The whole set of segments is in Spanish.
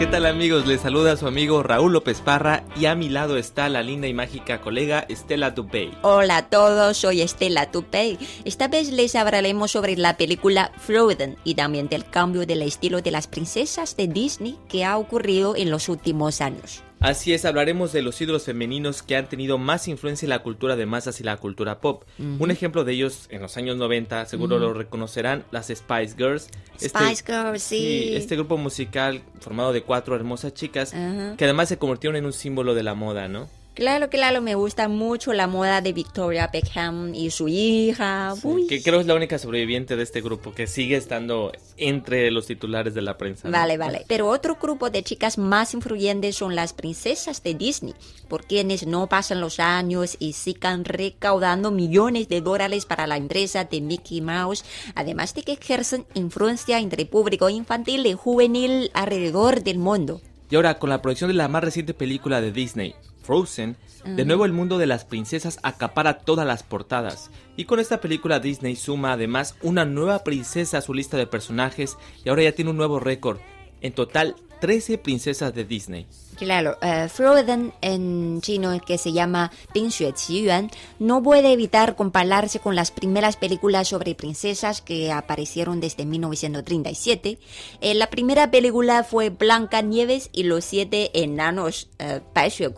¿Qué tal amigos? Les saluda su amigo Raúl López Parra y a mi lado está la linda y mágica colega Estela Tupey. Hola a todos, soy Estela Tupey. Esta vez les hablaremos sobre la película Frozen y también del cambio del estilo de las princesas de Disney que ha ocurrido en los últimos años. Así es, hablaremos de los ídolos femeninos que han tenido más influencia en la cultura de masas y la cultura pop. Un ejemplo de ellos en los años 90, seguro lo reconocerán, las Spice Girls. Spice Girls, sí. Este grupo musical formado de cuatro hermosas chicas que además se convirtieron en un símbolo de la moda, ¿no? Claro, claro, me gusta mucho la moda de Victoria Beckham y su hija. Uy. Que creo es la única sobreviviente de este grupo que sigue estando entre los titulares de la prensa. ¿no? Vale, vale. Pero otro grupo de chicas más influyentes son las princesas de Disney, por quienes no pasan los años y sigan recaudando millones de dólares para la empresa de Mickey Mouse, además de que ejercen influencia entre público infantil y juvenil alrededor del mundo. Y ahora, con la producción de la más reciente película de Disney, Frozen, de nuevo el mundo de las princesas acapara todas las portadas. Y con esta película Disney suma además una nueva princesa a su lista de personajes y ahora ya tiene un nuevo récord. En total, 13 princesas de Disney. Claro, uh, Frozen en chino que se llama Pin Xue Yuan no puede evitar compararse con las primeras películas sobre princesas que aparecieron desde 1937. Eh, la primera película fue Blanca Nieves y los siete enanos, eh, Bai Xue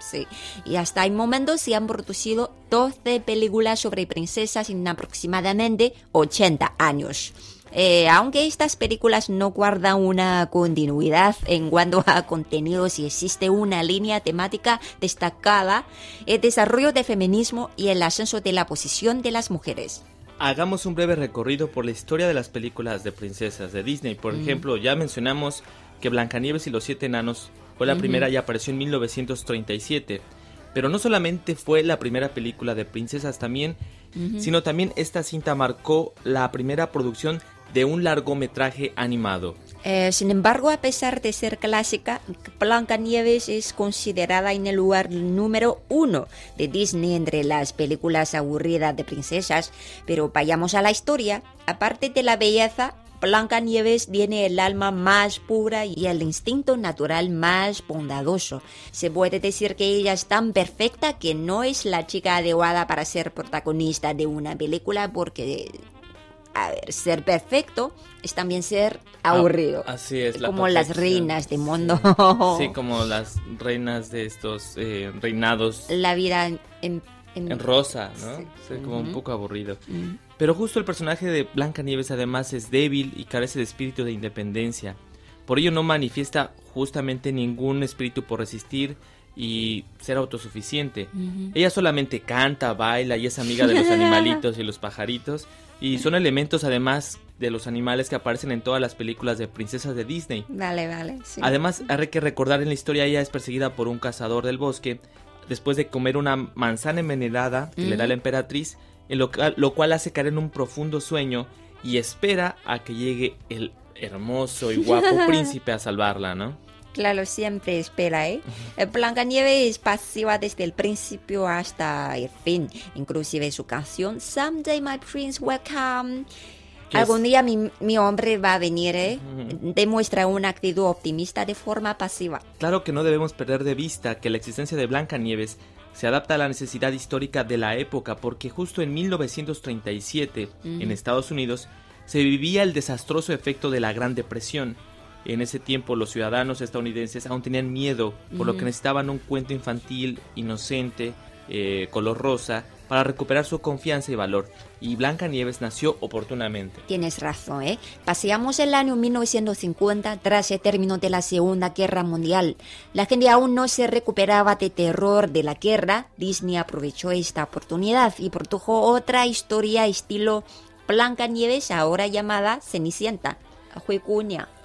sí. Y hasta el momento se han producido 12 películas sobre princesas en aproximadamente 80 años. Eh, aunque estas películas no guardan una continuidad en cuanto a contenidos y existe una línea temática destacada, el desarrollo del feminismo y el ascenso de la posición de las mujeres. Hagamos un breve recorrido por la historia de las películas de princesas de Disney. Por ejemplo, ya mencionamos que Blancanieves y los siete enanos fue la primera y apareció en 1937. Pero no solamente fue la primera película de princesas también, sino también esta cinta marcó la primera producción de un largometraje animado. Eh, sin embargo, a pesar de ser clásica, Blancanieves es considerada en el lugar número uno de Disney entre las películas aburridas de princesas. Pero vayamos a la historia. Aparte de la belleza, Blancanieves tiene el alma más pura y el instinto natural más bondadoso. Se puede decir que ella es tan perfecta que no es la chica adecuada para ser protagonista de una película porque a ver, ser perfecto es también ser aburrido. Ah, así es, la Como las reinas de mundo. Sí, como las reinas de estos eh, reinados La vida en, en- en- en rosa, ¿no? Sí. Sí, como un poco aburrido. Pero justo el personaje de Blancanieves además es débil y carece de espíritu de independencia. Por ello no manifiesta justamente ningún espíritu por resistir y ser autosuficiente. Ella solamente canta, baila y es amiga de los animalitos y los pajaritos. Y son elementos además de los animales que aparecen en todas las películas de princesas de Disney. Vale, vale. sí. Además, hay que recordar en la historia ella es perseguida por un cazador del bosque después de comer una manzana envenenada que le da la emperatriz, en lo, ca- lo cual hace caer en un profundo sueño y espera a que llegue el hermoso y guapo príncipe a salvarla, ¿no? Claro, siempre espera, ¿eh? Eh, Blancanieves es pasiva desde el principio hasta el fin. Inclusive su canción Someday My Prince Will Come. Algún día mi, mi hombre va a venir, ¿eh? Demuestra una actitud optimista de forma pasiva. Claro que no debemos perder de vista que la existencia de Blancanieves se adapta a la necesidad histórica de la época porque justo en 1937, en Estados Unidos, se vivía el desastroso efecto de la Gran Depresión. En ese tiempo los ciudadanos estadounidenses aún tenían miedo, por lo que necesitaban un cuento infantil, inocente, eh, color rosa, para recuperar su confianza y valor. Y Blancanieves nació oportunamente. Tienes razón, ¿eh? Paseamos el año 1950 tras el término de la Segunda Guerra Mundial. La gente aún no se recuperaba de terror de la guerra. Disney aprovechó esta oportunidad y produjo otra historia estilo Blancanieves, ahora llamada Cenicienta.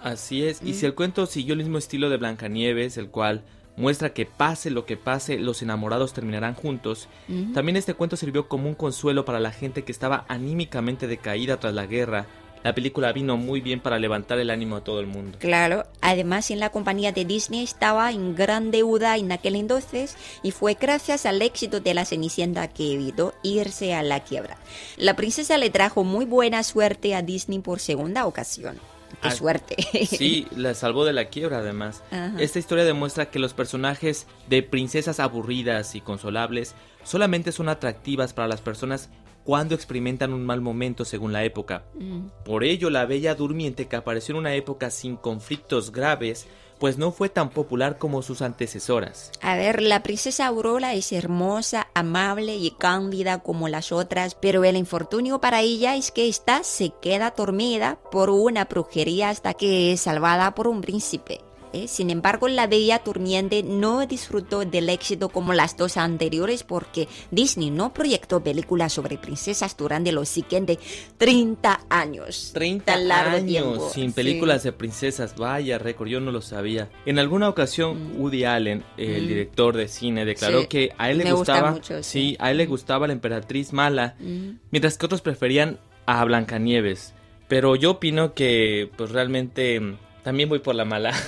Así es, y si el cuento siguió el mismo estilo de Blancanieves, el cual muestra que pase lo que pase, los enamorados terminarán juntos, también este cuento sirvió como un consuelo para la gente que estaba anímicamente decaída tras la guerra. La película vino muy bien para levantar el ánimo a todo el mundo. Claro, además en la compañía de Disney estaba en gran deuda en aquel entonces y fue gracias al éxito de la Cenicienta que evitó irse a la quiebra. La princesa le trajo muy buena suerte a Disney por segunda ocasión. Qué Ah, suerte. Sí, la salvó de la quiebra además. Ajá. Esta historia demuestra que los personajes de princesas aburridas y consolables solamente son atractivas para las personas cuando experimentan un mal momento según la época. Mm. Por ello, la Bella Durmiente, que apareció en una época sin conflictos graves, pues no fue tan popular como sus antecesoras. A ver, la princesa Aurora es hermosa, amable y cándida como las otras, pero el infortunio para ella es que ésta se queda dormida por una brujería hasta que es salvada por un príncipe. ¿Eh? Sin embargo, la Bella Durmiente no disfrutó del éxito como las dos anteriores porque Disney no proyectó películas sobre princesas durante los siguientes 30 años. 30 Tan largo años tiempo, sin sí. películas de princesas. Vaya récord, yo no lo sabía. En alguna ocasión, Woody Allen, el Mm. director de cine, declaró Sí, que a él le me gusta gustaba, mucho, sí. sí, a él le gustaba la emperatriz mala, Mm. mientras que otros preferían a Blancanieves. Pero yo opino que, pues realmente, mm, también voy por la mala.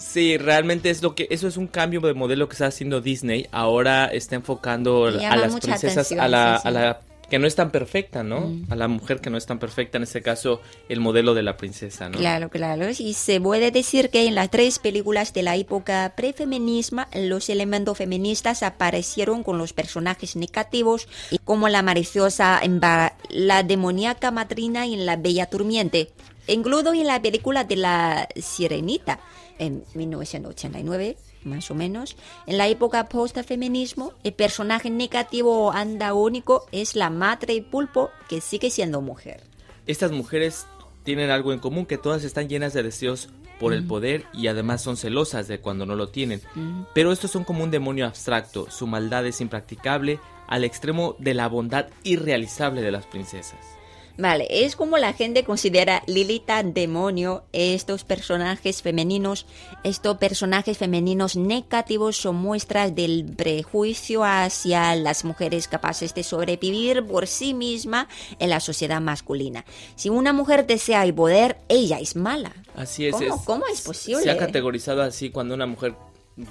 Sí, realmente es lo que eso es un cambio de modelo que está haciendo Disney. Ahora está enfocando a las princesas atención, a la, sí, sí. a la que no es tan perfecta, ¿no? Mm. A la mujer que no es tan perfecta, en este caso el modelo de la princesa, ¿no? Claro, claro. Y se puede decir que en las tres películas de la época prefeminismo, los elementos feministas aparecieron con los personajes negativos, como la maliciosa, la demoníaca madrina y en la bella durmiente. Incluido en la película de la Sirenita, en 1989, más o menos. En la época post-feminismo, el personaje negativo o antagónico es la madre pulpo, que sigue siendo mujer. Estas mujeres tienen algo en común, que todas están llenas de deseos por el poder y además son celosas de cuando no lo tienen. Pero estos son como un demonio abstracto, su maldad es impracticable al extremo de la bondad irrealizable de las princesas. Vale, es como la gente considera Lilita demonio, estos personajes femeninos, estos personajes femeninos negativos son muestras del prejuicio hacia las mujeres capaces de sobrevivir por sí misma en la sociedad masculina. Si una mujer desea el poder, ella es mala. Así es. ¿Cómo- es- cómo es posible? Se ha categorizado así cuando una mujer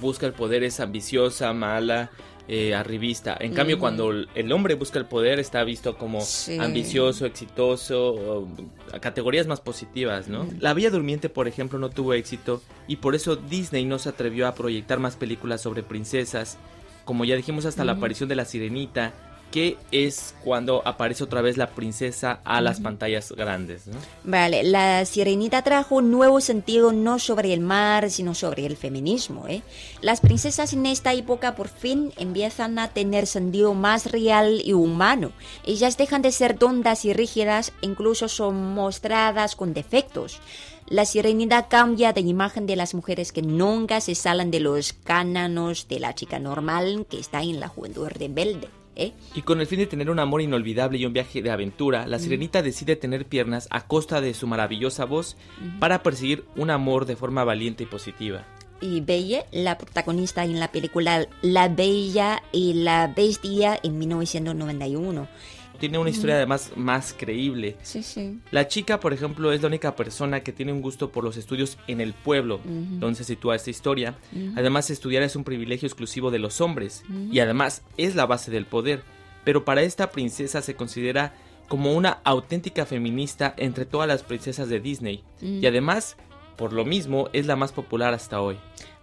busca el poder es ambiciosa, mala, eh, arribista. En cambio, cuando el- hombre busca el poder está visto como Sí. ambicioso, exitoso, a categorías más positivas, ¿no? La Bella Durmiente, por ejemplo, no tuvo éxito y por eso Disney no se atrevió a proyectar más películas sobre princesas. Como ya dijimos, hasta la aparición de la Sirenita, que es cuando aparece otra vez la princesa a las pantallas grandes, ¿no? Vale, la sirenita trajo un nuevo sentido no sobre el mar, sino sobre el feminismo. ¿eh? Las princesas en esta época por fin empiezan a tener sentido más real y humano. Ellas dejan de ser tontas y rígidas, incluso son mostradas con defectos. La sirenita cambia de imagen de las mujeres que nunca se salen de los cánones de la chica normal que está en la juventud rebelde. ¿Eh? Y con el fin de tener un amor inolvidable y un viaje de aventura, la sirenita decide tener piernas a costa de su maravillosa voz para perseguir un amor de forma valiente y positiva. y Belle, la protagonista en la película La Bella y la Bestia en 1991. Tiene una historia además más creíble. Sí, sí. La chica, por ejemplo, es la única persona que tiene un gusto por los estudios en el pueblo, donde se sitúa esta historia. Además, estudiar es un privilegio exclusivo de los hombres y además es la base del poder. Pero para esta princesa se considera como una auténtica feminista entre todas las princesas de Disney y además, por lo mismo, es la más popular hasta hoy.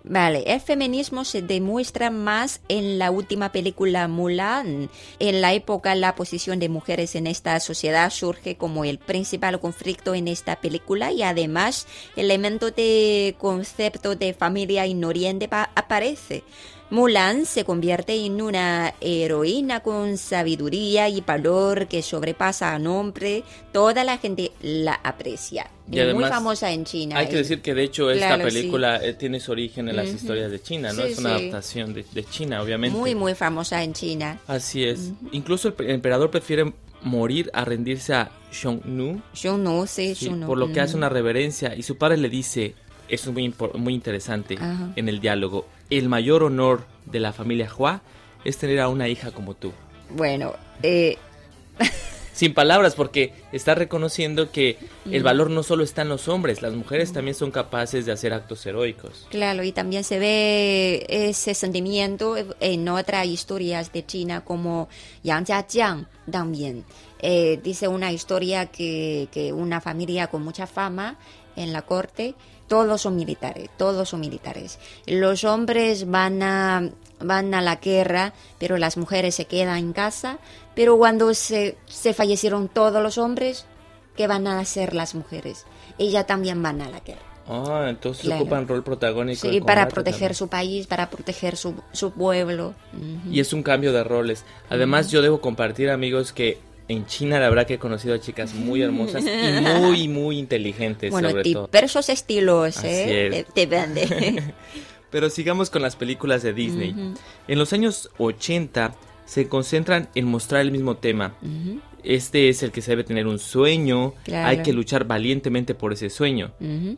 Vale, el feminismo se demuestra más en la última película Mulan. En la época la posición de mujeres en esta sociedad surge como el principal conflicto en esta película y además el elemento de concepto de familia en Oriente pa- aparece. Mulan se convierte en una heroína con sabiduría y valor que sobrepasa a nombre. Toda la gente la aprecia. Y es muy además, famosa en China. Hay que decir que de hecho esta Claro, película eh, tiene su origen en las historias de China, ¿no? Sí, es una sí. adaptación de, de China, obviamente. Muy, muy famosa en China. Así es. Incluso el pe- emperador prefiere morir a rendirse a Xiongnu, sé, sí, yo no. por lo que hace una reverencia y su padre le dice, eso es muy, muy interesante Ajá. en el diálogo, el mayor honor de la familia Hua es tener a una hija como tú. Bueno, eh, Sin palabras, porque está reconociendo que el valor no solo está en los hombres, las mujeres también son capaces de hacer actos heroicos. claro, y también se ve ese sentimiento en otras historias de China como Yang Jiajiang también. Eh, dice una historia que, que una familia con mucha fama en la corte, todos son militares, todos son militares. Los hombres van a, van a la guerra, pero las mujeres se quedan en casa. Pero cuando se, se fallecieron todos los hombres, ¿qué van a hacer las mujeres? Ellas también van a la guerra. Ah, entonces Claro. ocupan rol protagónico. Sí, para proteger también. su país, para proteger su, su pueblo. Y es un cambio de roles. Además, yo debo compartir, amigos, que en China la verdad que he conocido a chicas muy hermosas y muy, muy inteligentes, Bueno, sobre todo. diversos estilos, ¿eh? es. Vende. Pero sigamos con las películas de Disney. En los años 80 se concentran en mostrar el mismo tema. Este es el que se debe tener un sueño, Claro. hay que luchar valientemente por ese sueño.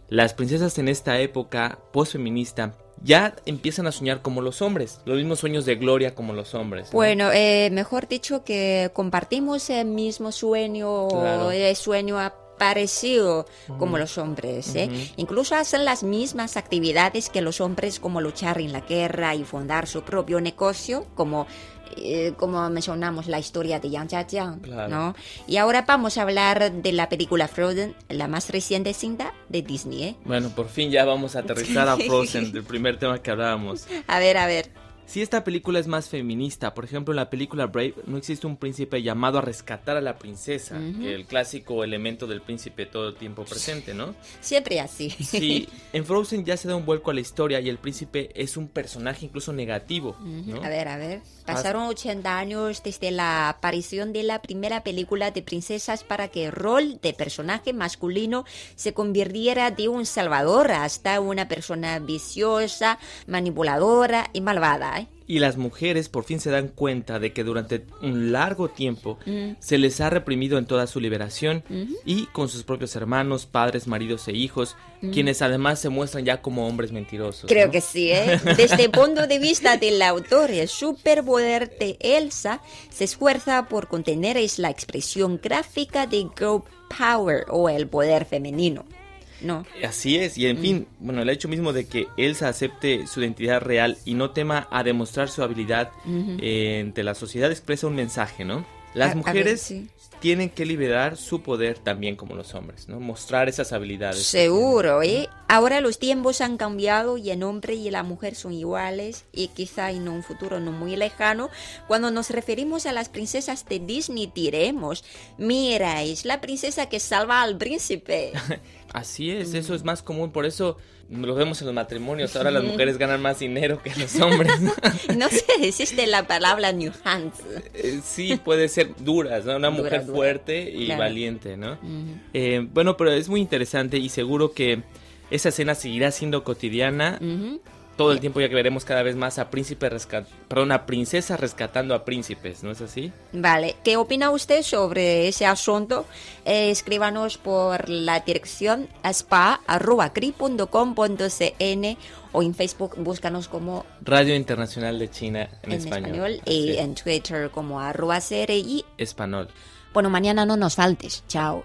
Las princesas en esta época postfeminista ya empiezan a soñar como los hombres, los mismos sueños de gloria como los hombres. ¿no? Bueno, eh, mejor dicho que compartimos el mismo sueño, Claro. el sueño parecido como los hombres. ¿eh? Incluso hacen las mismas actividades que los hombres, como luchar en la guerra y fundar su propio negocio, como, eh, como mencionamos la historia de Yang Jiajiang. Claro. ¿no? Y ahora vamos a hablar de la película Frozen, la más reciente cinta de Disney. ¿eh? Bueno, por fin ya vamos a aterrizar a Frozen, del primer tema que hablábamos. A ver, a ver. Si esta película es más feminista, por ejemplo en la película Brave no existe un príncipe llamado a rescatar a la princesa, que el clásico elemento del príncipe todo el tiempo presente, ¿no? Siempre así. Sí, en Frozen ya se da un vuelco a la historia y el príncipe es un personaje incluso negativo, ¿no? A ver, a ver. Pasaron 80 años desde la aparición de la primera película de princesas para que el rol de personaje masculino se convirtiera de un salvador hasta una persona viciosa, manipuladora y malvada. Y las mujeres por fin se dan cuenta de que durante un largo tiempo se les ha reprimido en toda su liberación y con sus propios hermanos, padres, maridos e hijos, quienes además se muestran ya como hombres mentirosos. Creo ¿no? que sí, ¿eh? Desde el punto de vista del autor, el superpoder de Elsa se esfuerza por contener es la expresión gráfica de girl power o el poder femenino. No. Así es, y en fin, bueno, el hecho mismo de que Elsa acepte su identidad real y no tema a demostrar su habilidad eh, ante la sociedad expresa un mensaje, ¿no? Las A- a ver, mujeres sí. tienen que liberar su poder también como los hombres, ¿no? Mostrar esas habilidades. Seguro, ¿eh? Ahora los tiempos han cambiado y el hombre y la mujer son iguales y quizá en un futuro no muy lejano, cuando nos referimos a las princesas de Disney diremos, mira, es la princesa que salva al príncipe. Así es, eso es más común, por eso lo vemos en los matrimonios, ahora las mujeres ganan más dinero que los hombres. No sé, existe la palabra New Hands. Eh, sí, puede ser duras, ¿no? Una Dura, mujer dura. fuerte y Claro. valiente, ¿no? Eh, bueno, pero es muy interesante y seguro que esa escena seguirá siendo cotidiana todo el tiempo ya que veremos cada vez más a príncipe rescat perdón, a princesa rescatando a príncipes, ¿no es así? Vale, ¿qué opina usted sobre ese asunto? Eh, escríbanos por la dirección spa.cri.com.cn o en Facebook búscanos como Radio Internacional de China en, en español. y en Twitter como arroba CRI. Español. Bueno, mañana no nos faltes. Chao.